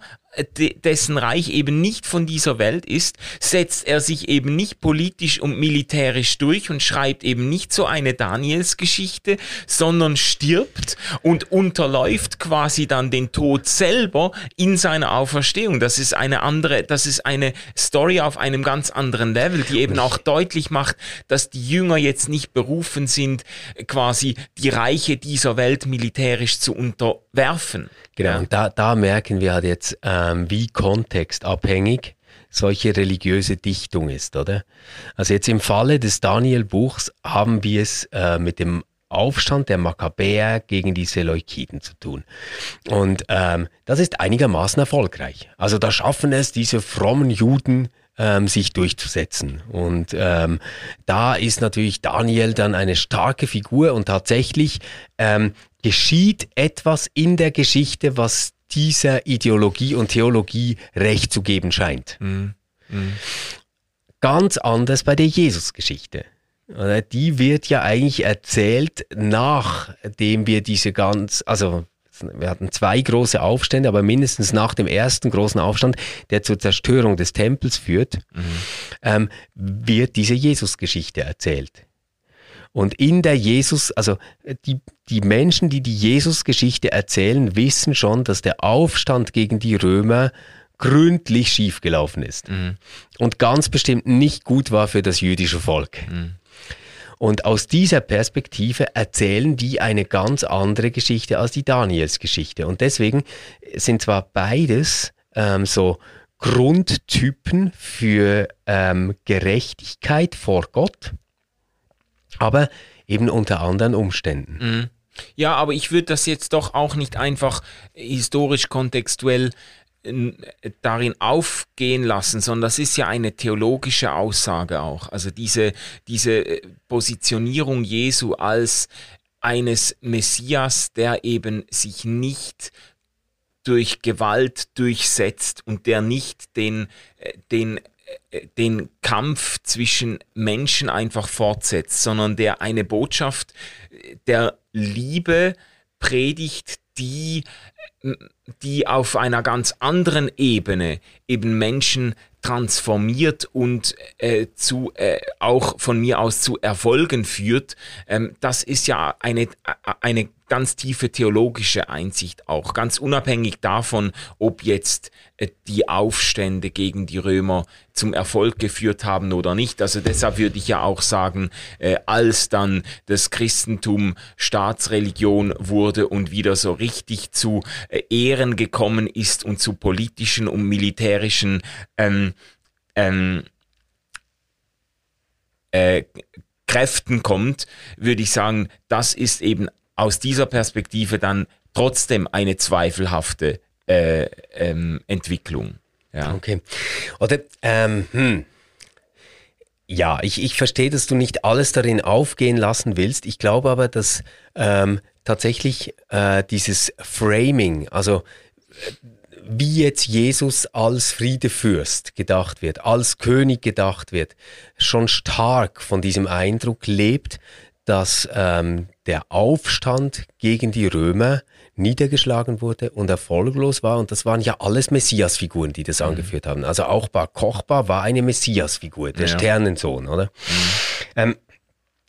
dessen Reich eben nicht von dieser Welt ist, setzt er sich eben nicht politisch und militärisch durch und schreibt eben nicht so eine Daniels-Geschichte, sondern stirbt und unterläuft quasi dann den Tod selber in seiner Auferstehung. Das ist eine andere, das ist eine Story auf einem ganz anderen Level, die eben auch deutlich macht, dass die Jünger jetzt nicht berufen sind, quasi die Reiche dieser Welt militärisch zu unterwerfen. Genau, ja. und da, da merken wir halt jetzt, ähm, wie kontextabhängig solche religiöse Dichtung ist, oder? Also jetzt im Falle des Daniel-Buchs haben wir es äh, mit dem Aufstand der Makkabäer gegen die Seleukiden zu tun. Und ähm, das ist einigermaßen erfolgreich. Also da schaffen es diese frommen Juden, ähm, sich durchzusetzen. Und ähm, da ist natürlich Daniel dann eine starke Figur und tatsächlich ähm, geschieht etwas in der Geschichte, was dieser Ideologie und Theologie Recht zu geben scheint. Mhm. Mhm. Ganz anders bei der Jesusgeschichte. Die wird ja eigentlich erzählt, nachdem wir diese ganz, also wir hatten zwei große Aufstände, aber mindestens nach dem ersten großen Aufstand, der zur Zerstörung des Tempels führt, mhm. ähm, wird diese Jesusgeschichte erzählt. Und in der Jesus, also die, die Menschen, die die Jesus-Geschichte erzählen, wissen schon, dass der Aufstand gegen die Römer gründlich schiefgelaufen ist. Mhm. Und ganz bestimmt nicht gut war für das jüdische Volk. Mhm. Und aus dieser Perspektive erzählen die eine ganz andere Geschichte als die Daniels-Geschichte. Und deswegen sind zwar beides ähm, so Grundtypen für ähm, Gerechtigkeit vor Gott, aber eben unter anderen Umständen. Mhm. Ja, aber ich würde das jetzt doch auch nicht einfach historisch kontextuell darin aufgehen lassen, sondern das ist ja eine theologische Aussage auch. Also diese, diese äh, Positionierung Jesu als eines Messias, der eben sich nicht durch Gewalt durchsetzt und der nicht den, äh, den den Kampf zwischen Menschen einfach fortsetzt, sondern der eine Botschaft der Liebe predigt, die, die auf einer ganz anderen Ebene eben Menschen transformiert und äh, zu äh, auch von mir aus zu Erfolgen führt, ähm, das ist ja eine, eine ganz tiefe theologische Einsicht auch, ganz unabhängig davon, ob jetzt äh, die Aufstände gegen die Römer zum Erfolg geführt haben oder nicht. Also deshalb würde ich ja auch sagen, äh, als dann das Christentum Staatsreligion wurde und wieder so richtig zu äh, Ehren gekommen ist und zu politischen und militärischen ähm, ähm, äh, Kräften kommt, würde ich sagen, das ist eben aus dieser Perspektive dann trotzdem eine zweifelhafte äh, ähm, Entwicklung. Ja. Okay. Oder, ähm, hm. Ja, ich, ich verstehe, dass du nicht alles darin aufgehen lassen willst. Ich glaube aber, dass ähm, tatsächlich äh, dieses Framing, also wie jetzt Jesus als Friedefürst gedacht wird, als König gedacht wird, schon stark von diesem Eindruck lebt, dass ähm, der Aufstand gegen die Römer niedergeschlagen wurde und erfolglos war. Und das waren ja alles Messiasfiguren, die das mhm. angeführt haben. Also auch Bar Kochba war eine Messiasfigur, der ja. Sternensohn, oder? Mhm. Ähm,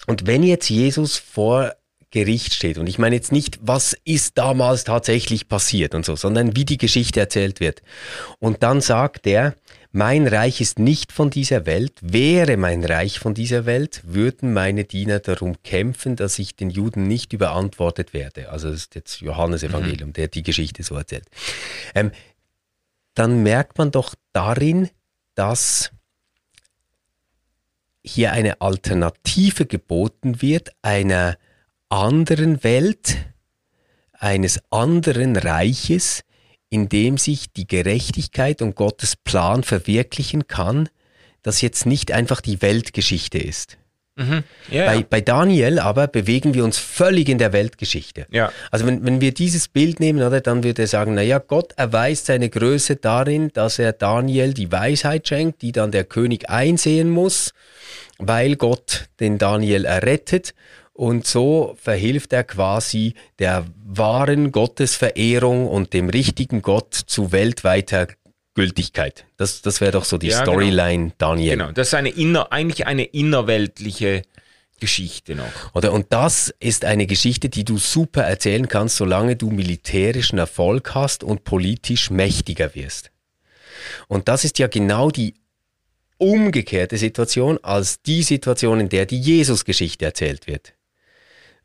und wenn jetzt Jesus vor Gericht steht. Und ich meine jetzt nicht, was ist damals tatsächlich passiert und so, sondern wie die Geschichte erzählt wird. Und dann sagt er, mein Reich ist nicht von dieser Welt, wäre mein Reich von dieser Welt, würden meine Diener darum kämpfen, dass ich den Juden nicht überantwortet werde. Also das ist jetzt Johannes Evangelium, mhm. der die Geschichte so erzählt. Ähm, dann merkt man doch darin, dass hier eine Alternative geboten wird, einer anderen Welt, eines anderen Reiches, in dem sich die Gerechtigkeit und Gottes Plan verwirklichen kann, das jetzt nicht einfach die Weltgeschichte ist. Mhm. Ja, bei, ja. bei, Daniel aber bewegen wir uns völlig in der Weltgeschichte. Ja. Also wenn, wenn wir dieses Bild nehmen, oder, dann würde er sagen, naja, Gott erweist seine Größe darin, dass er Daniel die Weisheit schenkt, die dann der König einsehen muss, weil Gott den Daniel errettet und so verhilft er quasi der wahren Gottesverehrung und dem richtigen Gott zu weltweiter Gültigkeit. Das, das wäre doch so die ja, genau. Storyline genau. Daniel. Genau, das ist eine inner, eigentlich eine innerweltliche Geschichte noch. Oder und das ist eine Geschichte, die du super erzählen kannst, solange du militärischen Erfolg hast und politisch mächtiger wirst. Und das ist ja genau die umgekehrte Situation als die Situation, in der die Jesus-Geschichte erzählt wird.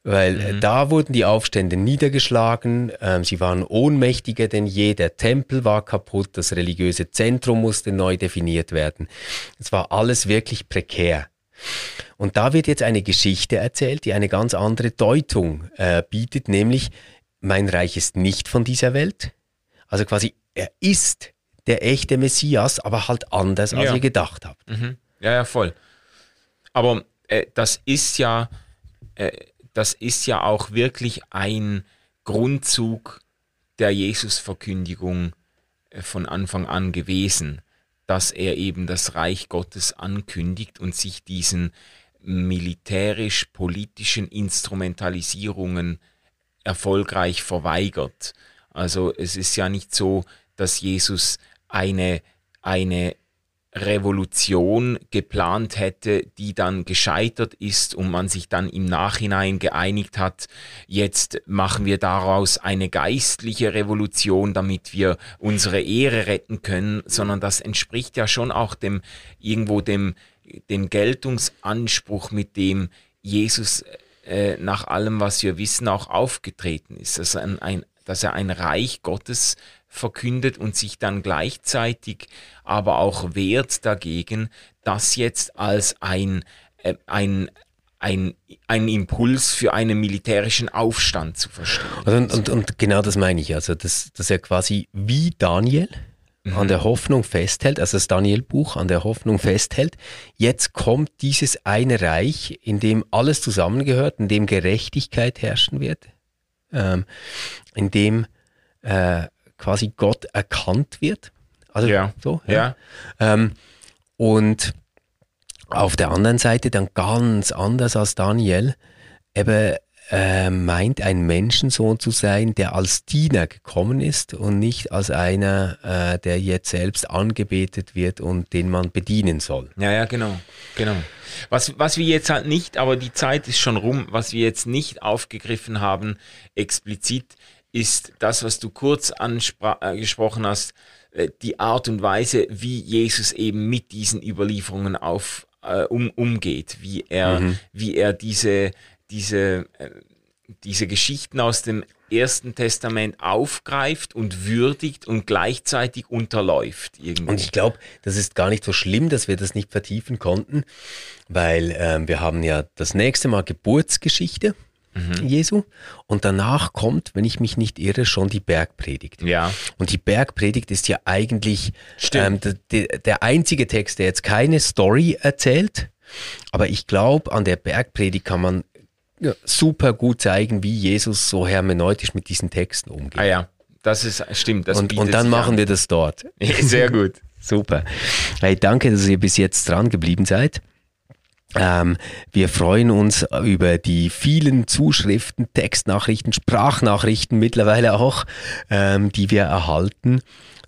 Weil äh, mhm. da wurden die Aufstände niedergeschlagen, ähm, sie waren ohnmächtiger denn je, der Tempel war kaputt, das religiöse Zentrum musste neu definiert werden. Es war alles wirklich prekär. Und da wird jetzt eine Geschichte erzählt, die eine ganz andere Deutung äh, bietet, nämlich mein Reich ist nicht von dieser Welt. Also quasi, er ist der echte Messias, aber halt anders, als ja. ihr gedacht habt. Mhm. Ja, ja, voll. Aber äh, das ist ja, äh, das ist ja auch wirklich ein Grundzug der Jesusverkündigung äh, von Anfang an gewesen, dass er eben das Reich Gottes ankündigt und sich diesen militärisch-politischen Instrumentalisierungen erfolgreich verweigert. Also es ist ja nicht so, dass Jesus eine, eine Revolution geplant hätte, die dann gescheitert ist und man sich dann im Nachhinein geeinigt hat, jetzt machen wir daraus eine geistliche Revolution, damit wir unsere Ehre retten können, sondern das entspricht ja schon auch dem irgendwo dem, dem Geltungsanspruch, mit dem Jesus äh, nach allem, was wir wissen, auch aufgetreten ist. Also ein, ein, dass er ein Reich Gottes verkündet und sich dann gleichzeitig aber auch wehrt dagegen, das jetzt als ein, äh, ein, ein, ein Impuls für einen militärischen Aufstand zu verstehen. Also und, und, und, genau das meine ich. Also, dass, dass er quasi wie Daniel mhm. an der Hoffnung festhält, also das Daniel-Buch an der Hoffnung festhält. Jetzt kommt dieses eine Reich, in dem alles zusammengehört, in dem Gerechtigkeit herrschen wird, ähm, in dem äh, quasi Gott erkannt wird. Also ja. so. Ja. ja. Ähm, und auf der anderen Seite dann ganz anders als Daniel, eben äh, meint, ein Menschensohn zu sein, der als Diener gekommen ist und nicht als einer, äh, der jetzt selbst angebetet wird und den man bedienen soll. Ja, ja, genau, genau. Was, was wir jetzt halt nicht, aber die Zeit ist schon rum, was wir jetzt nicht aufgegriffen haben, explizit, ist das, was du kurz angesprochen äh, hast, äh, die Art und Weise, wie Jesus eben mit diesen Überlieferungen auf, äh, um, umgeht, wie er, mhm. wie er diese, diese, äh, diese Geschichten aus dem Ersten Testament aufgreift und würdigt und gleichzeitig unterläuft. Irgendwie. Und ich glaube, das ist gar nicht so schlimm, dass wir das nicht vertiefen konnten, weil ähm, wir haben ja das nächste Mal Geburtsgeschichte mhm. Jesu. Und danach kommt, wenn ich mich nicht irre, schon die Bergpredigt. Ja. Und die Bergpredigt ist ja eigentlich ähm, der, der einzige Text, der jetzt keine Story erzählt. Aber ich glaube, an der Bergpredigt kann man super gut zeigen, wie Jesus so hermeneutisch mit diesen Texten umgeht. Ah ja, das ist stimmt. Das und, und dann machen an. wir das dort. (laughs) Sehr gut. super. Hey, danke, dass ihr bis jetzt dran geblieben seid. Ähm, wir freuen uns über die vielen Zuschriften, Textnachrichten, Sprachnachrichten mittlerweile auch, ähm, die wir erhalten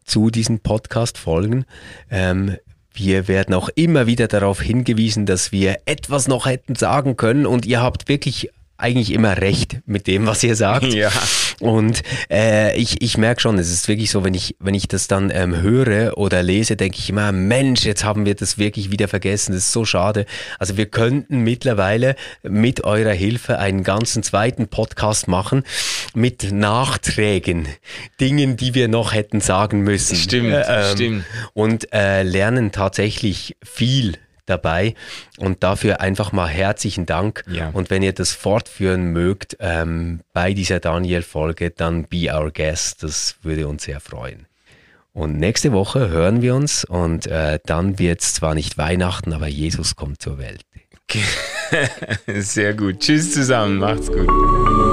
zu diesen Podcast-Folgen. Ähm, wir werden auch immer wieder darauf hingewiesen, dass wir etwas noch hätten sagen können und ihr habt wirklich eigentlich immer recht mit dem, was ihr sagt. Ja. Und äh, ich, ich merke schon, es ist wirklich so, wenn ich, wenn ich das dann ähm, höre oder lese, denke ich immer, Mensch, jetzt haben wir das wirklich wieder vergessen. Das ist so schade. Also wir könnten mittlerweile mit eurer Hilfe einen ganzen zweiten Podcast machen mit Nachträgen, Dingen, die wir noch hätten sagen müssen. Stimmt, äh, ähm, stimmt. Und äh, lernen tatsächlich viel dabei. Und dafür einfach mal herzlichen Dank. Ja. Und wenn ihr das fortführen mögt ähm, bei dieser Daniel-Folge, dann be our guest. Das würde uns sehr freuen. Und nächste Woche hören wir uns und äh, dann wird es zwar nicht Weihnachten, aber Jesus kommt zur Welt. (laughs) Sehr gut. Tschüss zusammen. Macht's gut.